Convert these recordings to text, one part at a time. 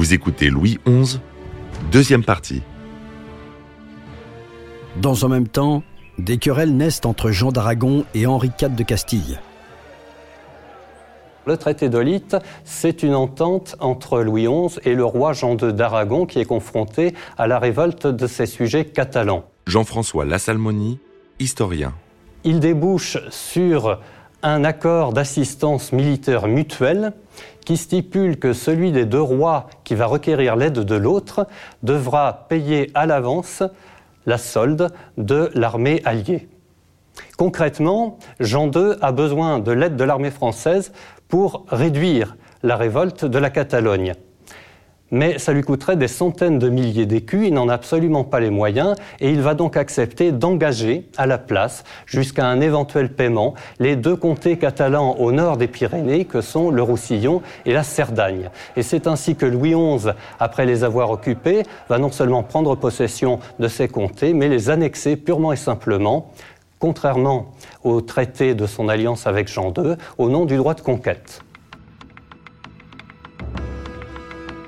Vous écoutez Louis XI, deuxième partie. Dans un même temps, des querelles naissent entre Jean d'Aragon et Henri IV de Castille. Le traité d'Olite, c'est une entente entre Louis XI et le roi Jean II d'Aragon qui est confronté à la révolte de ses sujets catalans. Jean-François Lassalmoni, historien. Il débouche sur un accord d'assistance militaire mutuelle qui stipule que celui des deux rois qui va requérir l'aide de l'autre devra payer à l'avance la solde de l'armée alliée. Concrètement, Jean II a besoin de l'aide de l'armée française pour réduire la révolte de la Catalogne mais ça lui coûterait des centaines de milliers d'écus, il n'en a absolument pas les moyens, et il va donc accepter d'engager à la place, jusqu'à un éventuel paiement, les deux comtés catalans au nord des Pyrénées, que sont le Roussillon et la Cerdagne. Et c'est ainsi que Louis XI, après les avoir occupés, va non seulement prendre possession de ces comtés, mais les annexer purement et simplement, contrairement au traité de son alliance avec Jean II, au nom du droit de conquête.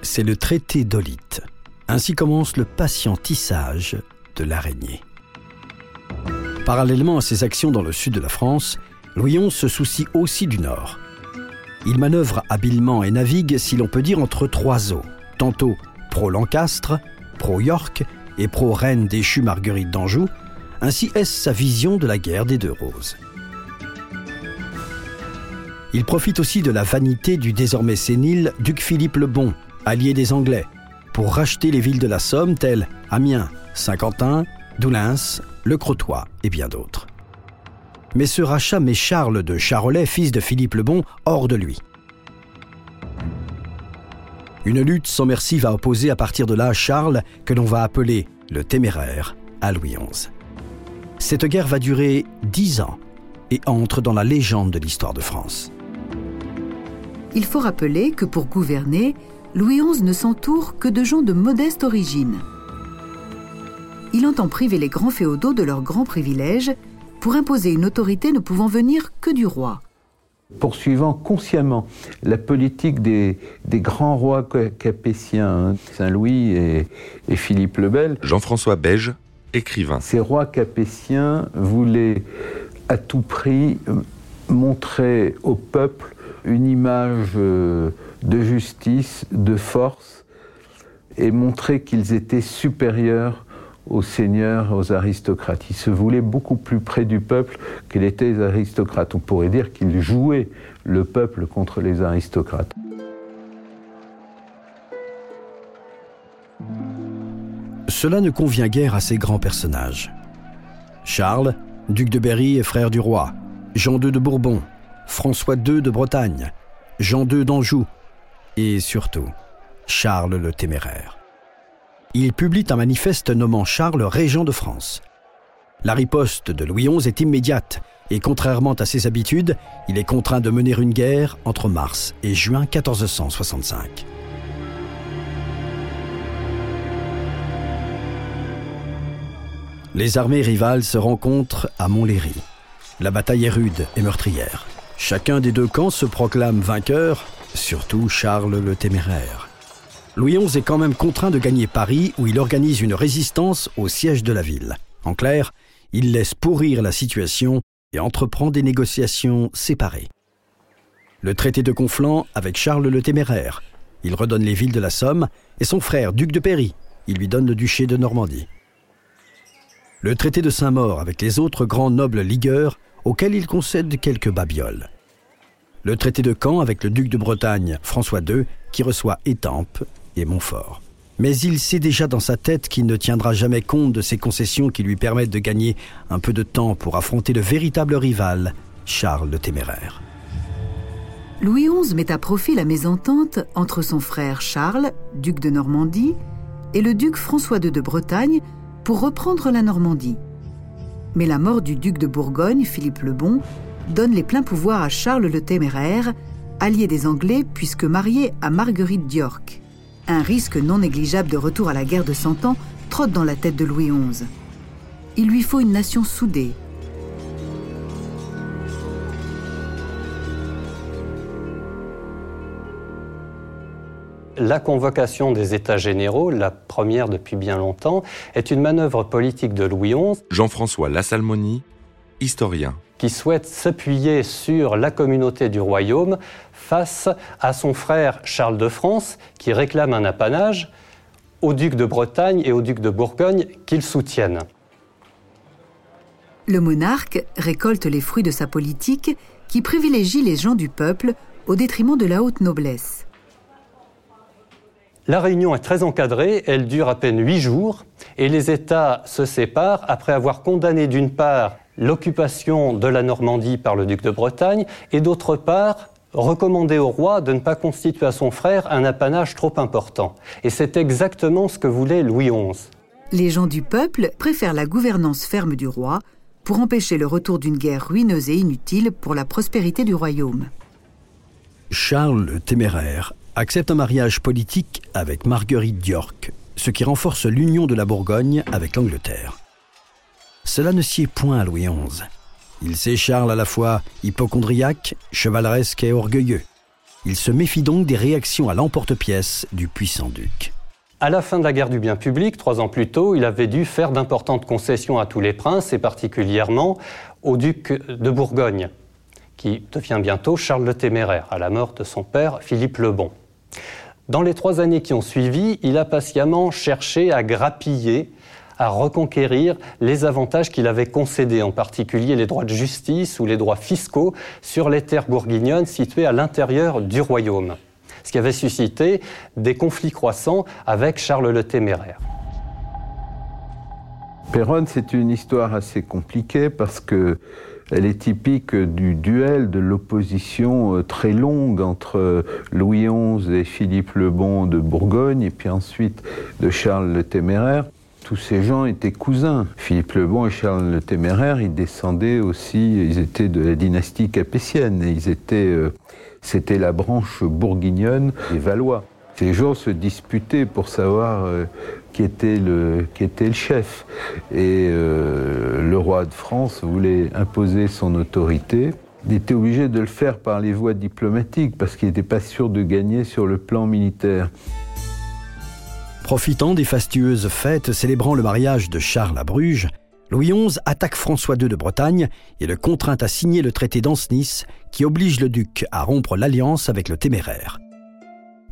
C'est le traité d'Olite. Ainsi commence le patient tissage de l'araignée. Parallèlement à ses actions dans le sud de la France, Louis XI se soucie aussi du nord. Il manœuvre habilement et navigue, si l'on peut dire, entre trois eaux, tantôt pro-Lancastre, pro-York et pro-Reine déchue Marguerite d'Anjou, ainsi est-ce sa vision de la guerre des deux roses. Il profite aussi de la vanité du désormais sénile duc Philippe le Bon, allié des Anglais, pour racheter les villes de la Somme telles Amiens, Saint-Quentin, Doullens, Le Crotoy et bien d'autres. Mais ce rachat met Charles de Charolais, fils de Philippe le Bon, hors de lui. Une lutte sans merci va opposer à partir de là Charles, que l'on va appeler le téméraire, à Louis XI. Cette guerre va durer dix ans et entre dans la légende de l'histoire de France. Il faut rappeler que pour gouverner, Louis XI ne s'entoure que de gens de modeste origine. Il entend priver les grands féodaux de leurs grands privilèges pour imposer une autorité ne pouvant venir que du roi. Poursuivant consciemment la politique des, grands rois capétiens, hein, Saint-Louis et, et, Philippe le Bel, Jean-François Beige, écrivain. Ces rois capétiens voulaient à tout prix montrer au peuple une image euh, de justice, de force, et montrer qu'ils étaient supérieurs aux seigneurs, aux aristocrates. Ils se voulaient beaucoup plus près du peuple qu'ils étaient aristocrates. On pourrait dire qu'ils jouaient le peuple contre les aristocrates. Cela ne convient guère à ces grands personnages. Charles, duc de Berry et frère du roi, Jean II de Bourbon, François II de Bretagne, Jean II d'Anjou, et surtout Charles le Téméraire. Il publie un manifeste nommant Charles régent de France. La riposte de Louis XI est immédiate et contrairement à ses habitudes, il est contraint de mener une guerre entre mars et juin 1465. Les armées rivales se rencontrent à Montlhéry. La bataille est rude et meurtrière. Chacun des deux camps se proclame vainqueur surtout Charles le Téméraire. Louis XI est quand même contraint de gagner Paris où il organise une résistance au siège de la ville. En clair, il laisse pourrir la situation et entreprend des négociations séparées. Le traité de Conflans avec Charles le Téméraire. Il redonne les villes de la Somme et son frère, duc de Péry. Il lui donne le duché de Normandie. Le traité de Saint-Maur avec les autres grands nobles ligueurs auxquels il concède quelques babioles le traité de Caen avec le duc de Bretagne, François II, qui reçoit Étampes et Montfort. Mais il sait déjà dans sa tête qu'il ne tiendra jamais compte de ces concessions qui lui permettent de gagner un peu de temps pour affronter le véritable rival, Charles le Téméraire. Louis XI met à profit la mésentente entre son frère Charles, duc de Normandie, et le duc François II de Bretagne pour reprendre la Normandie. Mais la mort du duc de Bourgogne, Philippe le Bon, donne les pleins pouvoirs à Charles le Téméraire, allié des Anglais puisque marié à Marguerite d'York. Un risque non négligeable de retour à la guerre de Cent Ans trotte dans la tête de Louis XI. Il lui faut une nation soudée. La convocation des États généraux, la première depuis bien longtemps, est une manœuvre politique de Louis XI. Jean-François Lassalmoni, historien. Qui souhaite s'appuyer sur la communauté du royaume face à son frère Charles de France, qui réclame un apanage, au duc de Bretagne et au duc de Bourgogne qu'il soutiennent. Le monarque récolte les fruits de sa politique qui privilégie les gens du peuple au détriment de la haute noblesse. La réunion est très encadrée, elle dure à peine huit jours, et les États se séparent après avoir condamné d'une part l'occupation de la Normandie par le duc de Bretagne, et d'autre part recommandé au roi de ne pas constituer à son frère un apanage trop important. Et c'est exactement ce que voulait Louis XI. Les gens du peuple préfèrent la gouvernance ferme du roi pour empêcher le retour d'une guerre ruineuse et inutile pour la prospérité du royaume. Charles le Téméraire accepte un mariage politique avec Marguerite d'York, ce qui renforce l'union de la Bourgogne avec l'Angleterre. Cela ne sied point à Louis XI. Il sait Charles à la fois hypochondriaque, chevaleresque et orgueilleux. Il se méfie donc des réactions à l'emporte-pièce du puissant duc. À la fin de la guerre du bien public, trois ans plus tôt, il avait dû faire d'importantes concessions à tous les princes, et particulièrement au duc de Bourgogne, qui devient bientôt Charles le Téméraire, à la mort de son père Philippe le Bon. Dans les trois années qui ont suivi, il a patiemment cherché à grappiller à reconquérir les avantages qu'il avait concédés, en particulier les droits de justice ou les droits fiscaux sur les terres bourguignonnes situées à l'intérieur du royaume, ce qui avait suscité des conflits croissants avec Charles le Téméraire. Péronne, c'est une histoire assez compliquée parce que elle est typique du duel, de l'opposition euh, très longue entre Louis XI et Philippe le Bon de Bourgogne, et puis ensuite de Charles le Téméraire. Tous ces gens étaient cousins. Philippe le Bon et Charles le Téméraire, ils descendaient aussi, ils étaient de la dynastie capétienne. Ils étaient, euh, c'était la branche bourguignonne des Valois. Ces gens se disputaient pour savoir euh, qui, était le, chef. Et euh, le roi de France voulait imposer son autorité. Il était obligé de le faire par les voies diplomatiques parce qu'il n'était pas sûr de gagner sur le plan militaire. Profitant des fastueuses fêtes célébrant le mariage de Charles à Bruges, Louis XI attaque François II de Bretagne et le contraint à signer le traité d'Ancenis qui oblige le duc à rompre l'alliance avec le téméraire.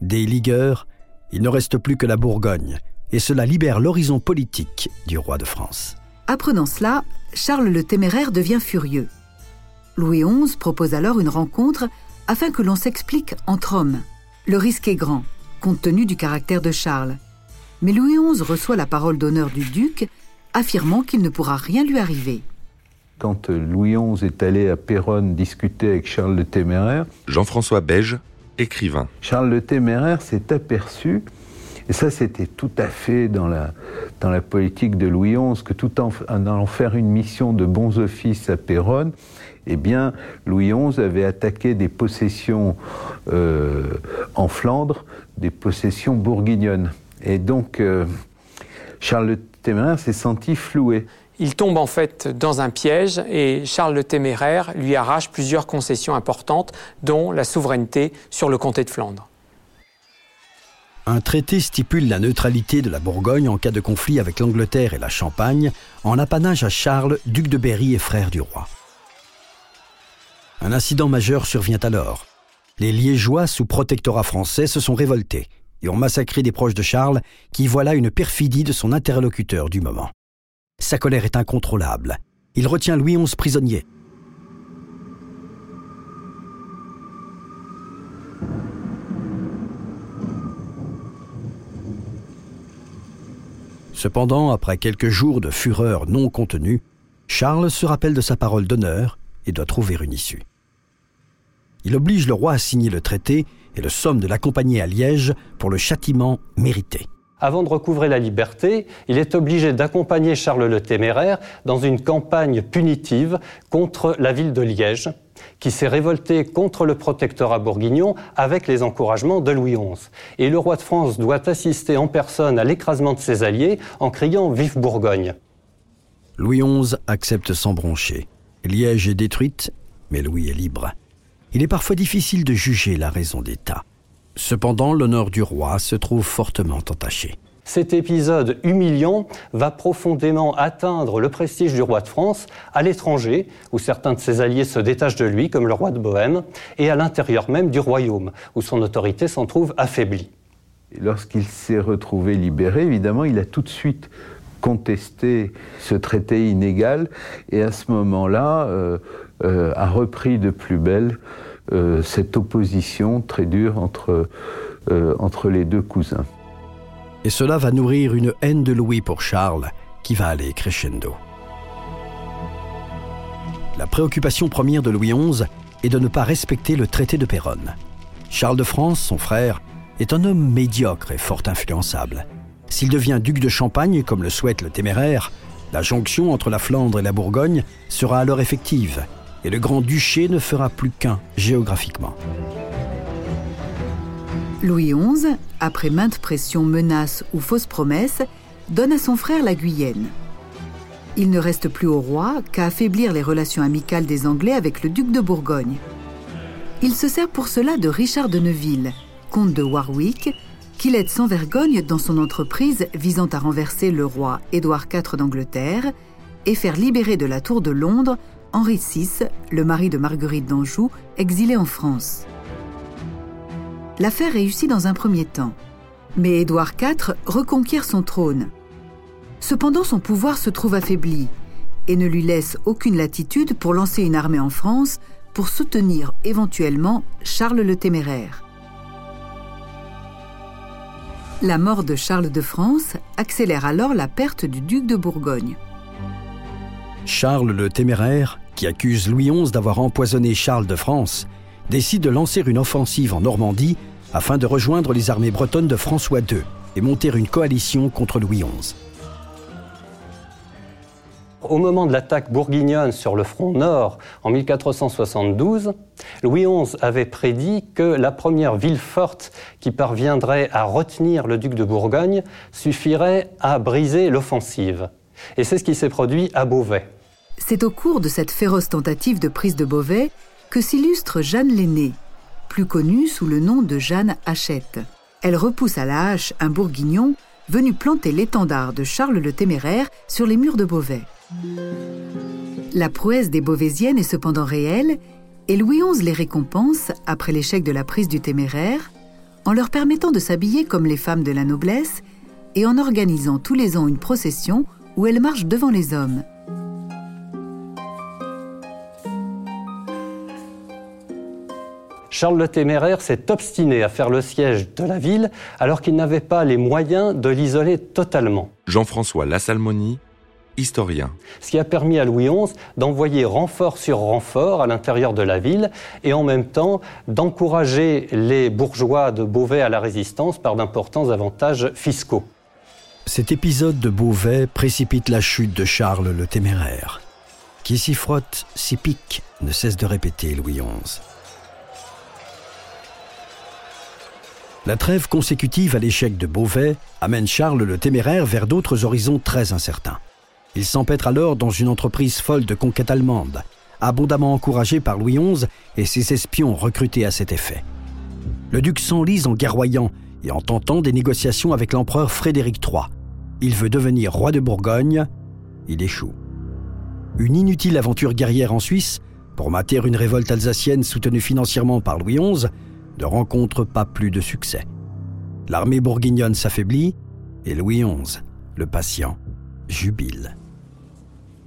Des ligueurs, il ne reste plus que la Bourgogne, et cela libère l'horizon politique du roi de France. Apprenant cela, Charles le téméraire devient furieux. Louis XI propose alors une rencontre afin que l'on s'explique entre hommes. Le risque est grand, compte tenu du caractère de Charles mais Louis XI reçoit la parole d'honneur du duc, affirmant qu'il ne pourra rien lui arriver. Quand Louis XI est allé à Péronne discuter avec Charles le Téméraire, Jean-François Beige, Charles le Téméraire s'est aperçu, et ça c'était tout à fait dans la, dans la politique de Louis XI, que tout en, allant faire une mission de bons offices à Péronne, eh bien, Louis XI avait attaqué des possessions euh, en Flandre, des possessions bourguignonnes. Et donc, euh, Charles le Téméraire s'est senti floué. Il tombe en fait dans un piège et Charles le Téméraire lui arrache plusieurs concessions importantes, dont la souveraineté sur le comté de Flandre. Un traité stipule la neutralité de la Bourgogne en cas de conflit avec l'Angleterre et la Champagne, en apanage à Charles, duc de Berry et frère du roi. Un incident majeur survient alors. Les Liégeois, sous protectorat français, se sont révoltés et ont massacré des proches de Charles qui voilà une perfidie de son interlocuteur du moment. Sa colère est incontrôlable. Il retient Louis XI prisonnier. Cependant, après quelques jours de fureur non contenue, Charles se rappelle de sa parole d'honneur et doit trouver une issue. Il oblige le roi à signer le traité et le somme de l'accompagner à Liège pour le châtiment mérité. Avant de recouvrer la liberté, il est obligé d'accompagner Charles le Téméraire dans une campagne punitive contre la ville de Liège, qui s'est révoltée contre le protectorat bourguignon avec les encouragements de Louis XI. Et le roi de France doit assister en personne à l'écrasement de ses alliés en criant Vive Bourgogne. Louis XI accepte sans broncher. Liège est détruite, mais Louis est libre il est parfois difficile de juger la raison d'État. Cependant, l'honneur du roi se trouve fortement entaché. Cet épisode humiliant va profondément atteindre le prestige du roi de France à l'étranger, où certains de ses alliés se détachent de lui, comme le roi de Bohême, et à l'intérieur même du royaume, où son autorité s'en trouve affaiblie. Lorsqu'il s'est retrouvé libéré, évidemment, il a tout de suite contesté ce traité inégal et à ce moment-là euh, euh, a repris de plus belle euh, cette opposition très dure entre, entre les deux cousins. Et cela va nourrir une haine de Louis pour Charles qui va aller crescendo. La préoccupation première de Louis XI est de ne pas respecter le traité de Péronne. Charles de France, son frère, est un homme médiocre et fort influençable. S'il devient duc de Champagne, comme le souhaite le téméraire, la jonction entre la Flandre et la Bourgogne sera alors effective, et le grand-duché ne fera plus qu'un géographiquement. Louis XI, après maintes pressions, menaces ou fausses promesses, donne à son frère la Guyenne. Il ne reste plus au roi qu'à affaiblir les relations amicales des Anglais avec le duc de Bourgogne. Il se sert pour cela de Richard de Neuville, comte de Warwick, qu'il aide sans vergogne dans son entreprise visant à renverser le roi Édouard IV d'Angleterre et faire libérer de la Tour de Londres Henri VI, le mari de Marguerite d'Anjou, exilé en France. L'affaire réussit dans un premier temps, mais Édouard IV reconquiert son trône. Cependant, son pouvoir se trouve affaibli et ne lui laisse aucune latitude pour lancer une armée en France pour soutenir éventuellement Charles le Téméraire. La mort de Charles de France accélère alors la perte du duc de Bourgogne. Charles le Téméraire, qui accuse Louis XI d'avoir empoisonné Charles de France, décide de lancer une offensive en Normandie afin de rejoindre les armées bretonnes de François II et monter une coalition contre Louis XI. Au moment de l'attaque bourguignonne sur le front nord en 1472, Louis XI avait prédit que la première ville forte qui parviendrait à retenir le duc de Bourgogne suffirait à briser l'offensive. Et c'est ce qui s'est produit à Beauvais. C'est au cours de cette féroce tentative de prise de Beauvais que s'illustre Jeanne l'aînée, plus connue sous le nom de Jeanne Hachette. Elle repousse à la hache un bourguignon venu planter l'étendard de Charles le Téméraire sur les murs de Beauvais. La prouesse des Beauvaisiennes est cependant réelle et Louis XI les récompense, après l'échec de la prise du Téméraire, en leur permettant de s'habiller comme les femmes de la noblesse et en organisant tous les ans une procession où elles marchent devant les hommes. Charles le Téméraire s'est obstiné à faire le siège de la ville alors qu'il n'avait pas les moyens de l'isoler totalement. Jean-François Lassalmonie, historien. Ce qui a permis à Louis XI d'envoyer renfort sur renfort à l'intérieur de la ville et en même temps d'encourager les bourgeois de Beauvais à la résistance par d'importants avantages fiscaux. Cet épisode de Beauvais précipite la chute de Charles le Téméraire. Qui s'y frotte, s'y pique, ne cesse de répéter Louis XI. La trêve consécutive à l'échec de Beauvais amène Charles le Téméraire vers d'autres horizons très incertains. Il s'empêtre alors dans une entreprise folle de conquête allemande, abondamment encouragé par Louis XI et ses espions recrutés à cet effet. Le duc s'enlise en guerroyant et en tentant des négociations avec l'empereur Frédéric III. Il veut devenir roi de Bourgogne, il échoue. Une inutile aventure guerrière en Suisse, pour mater une révolte alsacienne soutenue financièrement par Louis XI, ne rencontre pas plus de succès. L'armée bourguignonne s'affaiblit et Louis XI, le patient, jubile.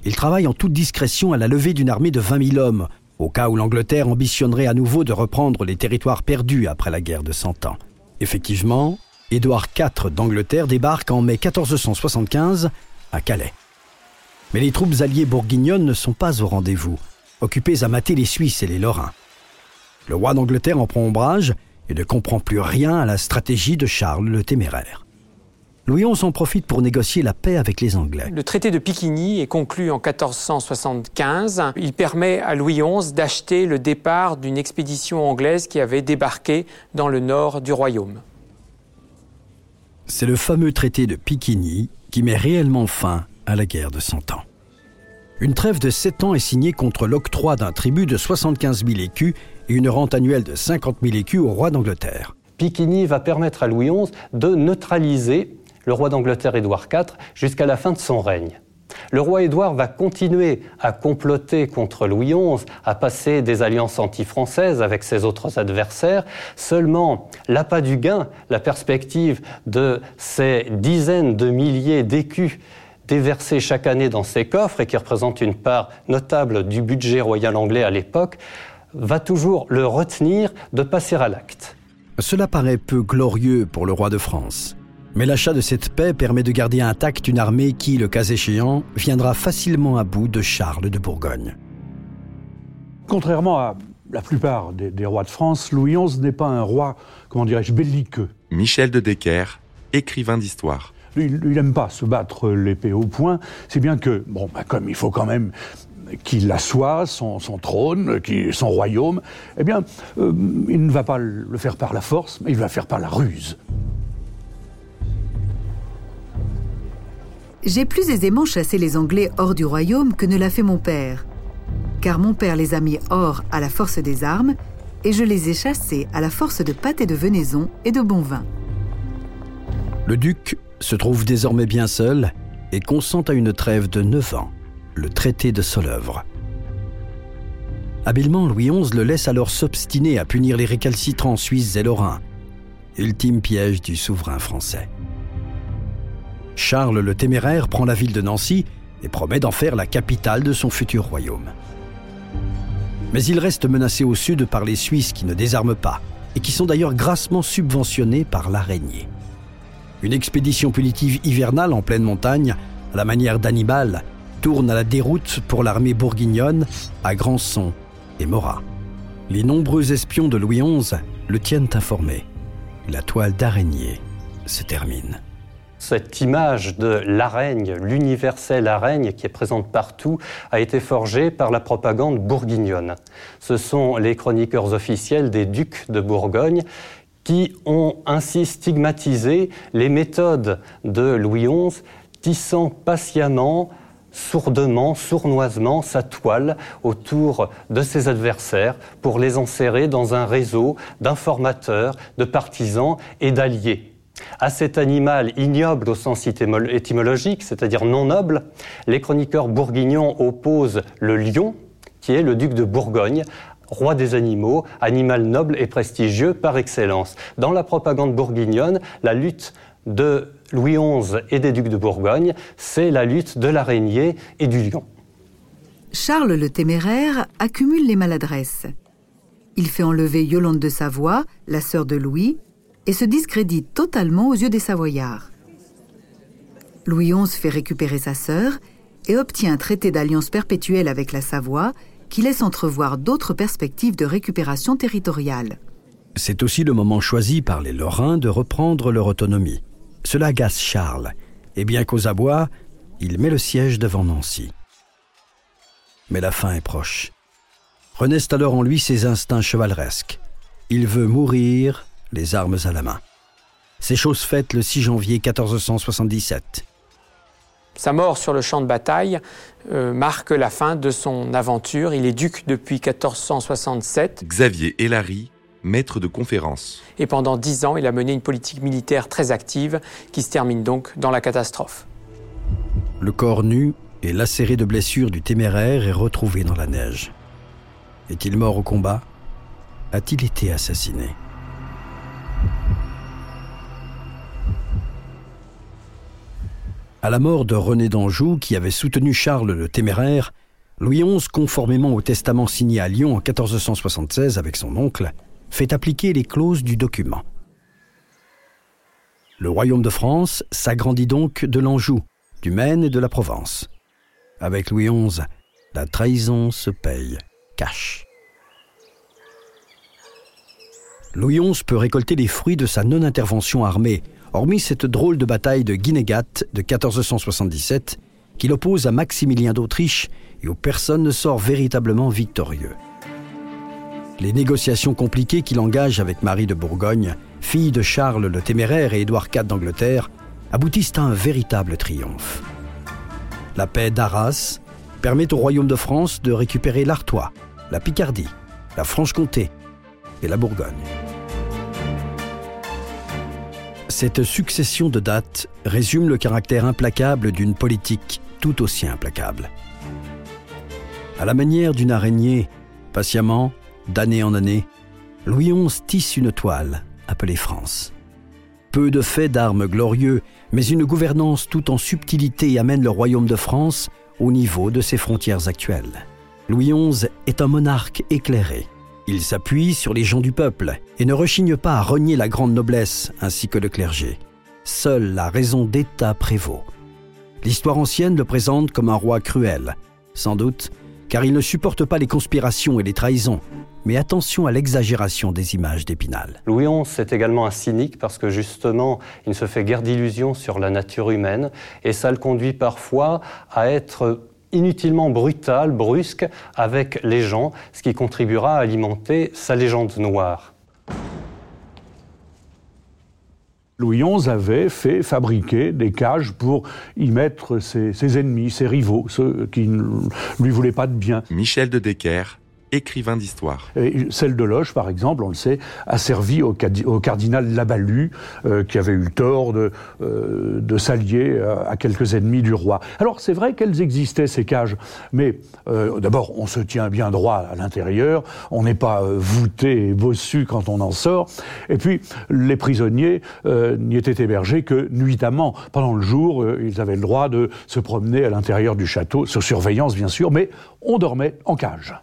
Il travaille en toute discrétion à la levée d'une armée de 20 000 hommes, au cas où l'Angleterre ambitionnerait à nouveau de reprendre les territoires perdus après la guerre de Cent Ans. Effectivement, Édouard IV d'Angleterre débarque en mai 1475 à Calais. Mais les troupes alliées bourguignonnes ne sont pas au rendez-vous, occupées à mater les Suisses et les Lorrains. Le roi d'Angleterre en prend ombrage et ne comprend plus rien à la stratégie de Charles le Téméraire. Louis XI en profite pour négocier la paix avec les Anglais. Le traité de Piquigny est conclu en 1475. Il permet à Louis XI d'acheter le départ d'une expédition anglaise qui avait débarqué dans le nord du royaume. C'est le fameux traité de Piquigny qui met réellement fin à la guerre de Cent Ans. Une trêve de sept ans est signée contre l'octroi d'un tribut de 75 000 écus une rente annuelle de 50 000 écus au roi d'Angleterre. Piquigny va permettre à Louis XI de neutraliser le roi d'Angleterre Édouard IV jusqu'à la fin de son règne. Le roi Édouard va continuer à comploter contre Louis XI, à passer des alliances anti-françaises avec ses autres adversaires. Seulement, l'appât du gain, la perspective de ces dizaines de milliers d'écus déversés chaque année dans ses coffres et qui représentent une part notable du budget royal anglais à l'époque, va toujours le retenir de passer à l'acte. Cela paraît peu glorieux pour le roi de France. Mais l'achat de cette paix permet de garder intacte une armée qui, le cas échéant, viendra facilement à bout de Charles de Bourgogne. Contrairement à la plupart des, rois de France, Louis XI n'est pas un roi, comment dirais-je, belliqueux. Michel de Decker, écrivain d'histoire. Lui, il n'aime pas se battre l'épée au poing, c'est bien que, bon, bah, comme il faut quand même qu'il assoie son, son trône, son royaume, eh bien, euh, il ne va pas le faire par la force, mais il va le faire par la ruse. J'ai plus aisément chassé les Anglais hors du royaume que ne l'a fait mon père, car mon père les a mis hors à la force des armes, et je les ai chassés à la force de pâté de venaison et de bon vin. Le duc se trouve désormais bien seul et consent à une trêve de neuf ans le traité de Solœuvre. Habilement, Louis XI le laisse alors s'obstiner à punir les récalcitrants suisses et lorrains, ultime piège du souverain français. Charles le Téméraire prend la ville de Nancy et promet d'en faire la capitale de son futur royaume. Mais il reste menacé au sud par les Suisses qui ne désarment pas et qui sont d'ailleurs grassement subventionnés par l'araignée. Une expédition punitive hivernale en pleine montagne, à la manière d'Hannibal, tourne à la déroute pour l'armée bourguignonne à Grandson et Morat. Les nombreux espions de Louis XI le tiennent informé. La toile d'araignée se termine. Cette image de l'araigne, l'universelle araigne qui est présente partout, a été forgée par la propagande bourguignonne. Ce sont les chroniqueurs officiels des ducs de Bourgogne qui ont ainsi stigmatisé les méthodes de Louis XI, tissant patiemment sourdement, sournoisement sa toile autour de ses adversaires pour les enserrer dans un réseau d'informateurs, de partisans et d'alliés. À cet animal ignoble au sens étymologique, c'est-à-dire non noble, les chroniqueurs bourguignons opposent le lion, qui est le duc de Bourgogne, roi des animaux, animal noble et prestigieux par excellence. Dans la propagande bourguignonne, la lutte de Louis XI et des ducs de Bourgogne, c'est la lutte de l'araignée et du lion. Charles le Téméraire accumule les maladresses. Il fait enlever Yolande de Savoie, la sœur de Louis, et se discrédite totalement aux yeux des Savoyards. Louis XI fait récupérer sa sœur et obtient un traité d'alliance perpétuelle avec la Savoie qui laisse entrevoir d'autres perspectives de récupération territoriale. C'est aussi le moment choisi par les Lorrains de reprendre leur autonomie. Cela agace Charles, et bien qu'aux abois, il met le siège devant Nancy. Mais la fin est proche. Renaissent alors en lui ses instincts chevaleresques. Il veut mourir, les armes à la main. C'est chose faite le 6 janvier 1477. Sa mort sur le champ de bataille euh, marque la fin de son aventure. Il est duc depuis 1467. Xavier Hélary maître de conférence. Et pendant dix ans, il a mené une politique militaire très active qui se termine donc dans la catastrophe. Le corps nu et lacéré de blessures du téméraire est retrouvé dans la neige. Est-il mort au combat? A-t-il été assassiné? À la mort de René d'Anjou, qui avait soutenu Charles le Téméraire, Louis XI, conformément au testament signé à Lyon en 1476 avec son oncle, fait appliquer les clauses du document. Le royaume de France s'agrandit donc de l'Anjou, du Maine et de la Provence. Avec Louis XI, la trahison se paye cash. Louis XI peut récolter les fruits de sa non-intervention armée, hormis cette drôle de bataille de Guinégat de 1477 qui l'oppose à Maximilien d'Autriche et où personne ne sort véritablement victorieux. Les négociations compliquées qu'il engage avec Marie de Bourgogne, fille de Charles le Téméraire et Édouard IV d'Angleterre, aboutissent à un véritable triomphe. La paix d'Arras permet au royaume de France de récupérer l'Artois, la Picardie, la Franche-Comté et la Bourgogne. Cette succession de dates résume le caractère implacable d'une politique tout aussi implacable. À la manière d'une araignée, patiemment, d'année en année, Louis XI tisse une toile appelée France. Peu de faits d'armes glorieux, mais une gouvernance tout en subtilité amène le royaume de France au niveau de ses frontières actuelles. Louis XI est un monarque éclairé. Il s'appuie sur les gens du peuple et ne rechigne pas à renier la grande noblesse ainsi que le clergé. Seule la raison d'État prévaut. L'histoire ancienne le présente comme un roi cruel, sans doute car il ne supporte pas les conspirations et les trahisons. Mais attention à l'exagération des images d'Épinal. Louis XI est également un cynique parce que justement, il ne se fait guère d'illusions sur la nature humaine et ça le conduit parfois à être inutilement brutal, brusque avec les gens, ce qui contribuera à alimenter sa légende noire. Louis XI avait fait fabriquer des cages pour y mettre ses, ennemis, ses rivaux, ceux qui ne lui voulaient pas de bien. Michel de Decker, écrivain d'histoire. Celle de Loche, par exemple, on le sait, a servi au, cardinal Laballu, euh, qui avait eu tort de, euh, s'allier euh, à, quelques ennemis du roi. Alors c'est vrai qu'elles existaient, ces cages, mais d'abord, on se tient bien droit à l'intérieur, on n'est pas voûté et bossu quand on en sort, et puis les prisonniers n'y étaient hébergés que nuitamment. Pendant le jour, ils avaient le droit de se promener à l'intérieur du château, sous surveillance bien sûr, mais on dormait en cage.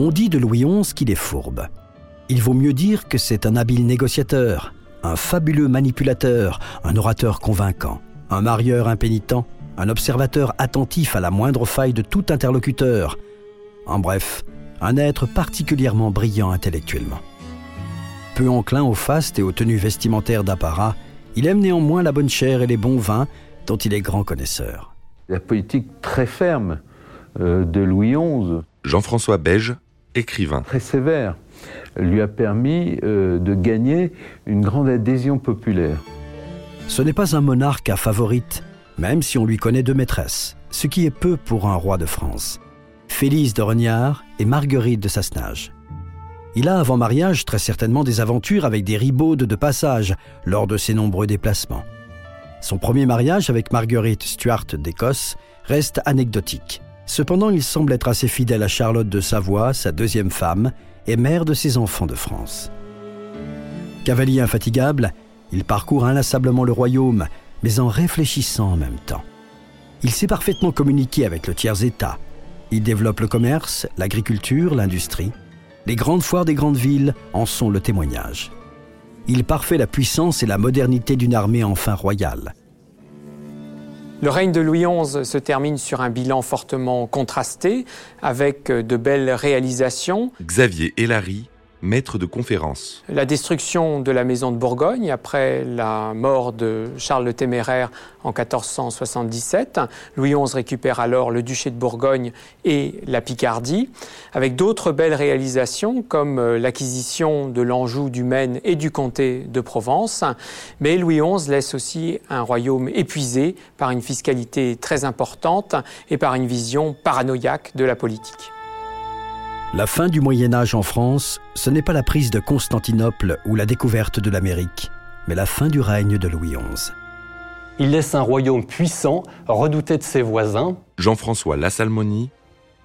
On dit de Louis XI qu'il est fourbe. Il vaut mieux dire que c'est un habile négociateur, un fabuleux manipulateur, un orateur convaincant, un marieur impénitent, un observateur attentif à la moindre faille de tout interlocuteur. En bref, un être particulièrement brillant intellectuellement. Peu enclin au faste et aux tenues vestimentaires d'apparat, il aime néanmoins la bonne chair et les bons vins dont il est grand connaisseur. La politique très ferme euh, de Louis XI. Jean-François Beige, écrivain. Très sévère, lui a permis euh, de gagner une grande adhésion populaire. Ce n'est pas un monarque à favorite, même si on lui connaît deux maîtresses, ce qui est peu pour un roi de France. Félix de Regnard et Marguerite de Sassenage. Il a avant mariage très certainement des aventures avec des ribaudes de passage lors de ses nombreux déplacements. Son premier mariage avec Marguerite Stuart d'Écosse reste anecdotique. Cependant, il semble être assez fidèle à Charlotte de Savoie, sa deuxième femme, et mère de ses enfants de France. Cavalier infatigable, il parcourt inlassablement le royaume, mais en réfléchissant en même temps. Il sait parfaitement communiquer avec le tiers-État. Il développe le commerce, l'agriculture, l'industrie. Les grandes foires des grandes villes en sont le témoignage. Il parfait la puissance et la modernité d'une armée enfin royale. Le règne de Louis XI se termine sur un bilan fortement contrasté, avec de belles réalisations. Xavier Hélary maître de conférence. La destruction de la maison de Bourgogne après la mort de Charles le Téméraire en 1477. Louis XI récupère alors le duché de Bourgogne et la Picardie, avec d'autres belles réalisations comme euh, l'acquisition de l'Anjou, du Maine et du comté de Provence. Mais Louis XI laisse aussi un royaume épuisé par une fiscalité très importante et par une vision paranoïaque de la politique. La fin du Moyen Âge en France, ce n'est pas la prise de Constantinople ou la découverte de l'Amérique, mais la fin du règne de Louis XI. Il laisse un royaume puissant, redouté de ses voisins. Jean-François Lassalmonie,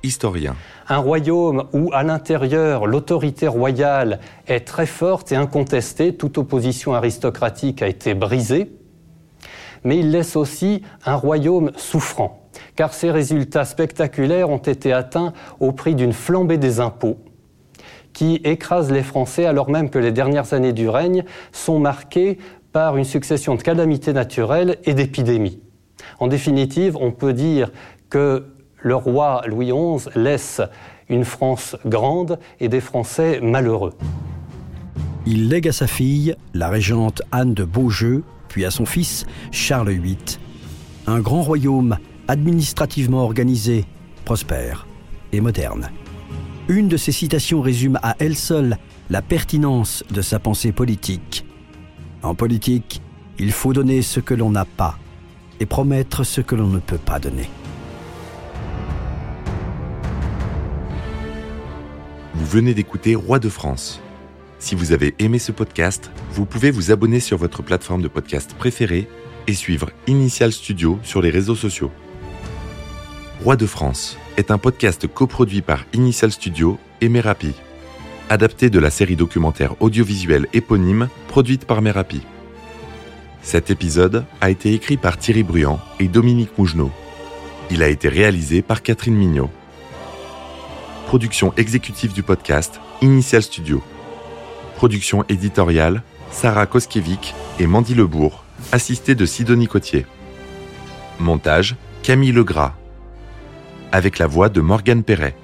historien. Un royaume où, à l'intérieur, l'autorité royale est très forte et incontestée, toute opposition aristocratique a été brisée. Mais il laisse aussi un royaume souffrant car ces résultats spectaculaires ont été atteints au prix d'une flambée des impôts qui écrase les Français alors même que les dernières années du règne sont marquées par une succession de calamités naturelles et d'épidémies. En définitive, on peut dire que le roi Louis XI laisse une France grande et des Français malheureux. Il lègue à sa fille, la régente Anne de Beaujeu, puis à son fils, Charles VIII, un grand royaume administrativement organisé, prospère et moderne. Une de ces citations résume à elle seule la pertinence de sa pensée politique. En politique, il faut donner ce que l'on n'a pas et promettre ce que l'on ne peut pas donner. Vous venez d'écouter Roi de France. Si vous avez aimé ce podcast, vous pouvez vous abonner sur votre plateforme de podcast préférée et suivre Initial Studio sur les réseaux sociaux. Roi de France est un podcast coproduit par Initial Studio et Merapi, adapté de la série documentaire audiovisuelle éponyme produite par Merapi. Cet épisode a été écrit par Thierry Bruand et Dominique Mougenot. Il a été réalisé par Catherine Mignot. Production exécutive du podcast Initial Studio. Production éditoriale Sarah Koskiewicz et Mandy Lebourg, assistée de Sidonie Cotier. Montage Camille Legras. Avec la voix de Morgane Perret.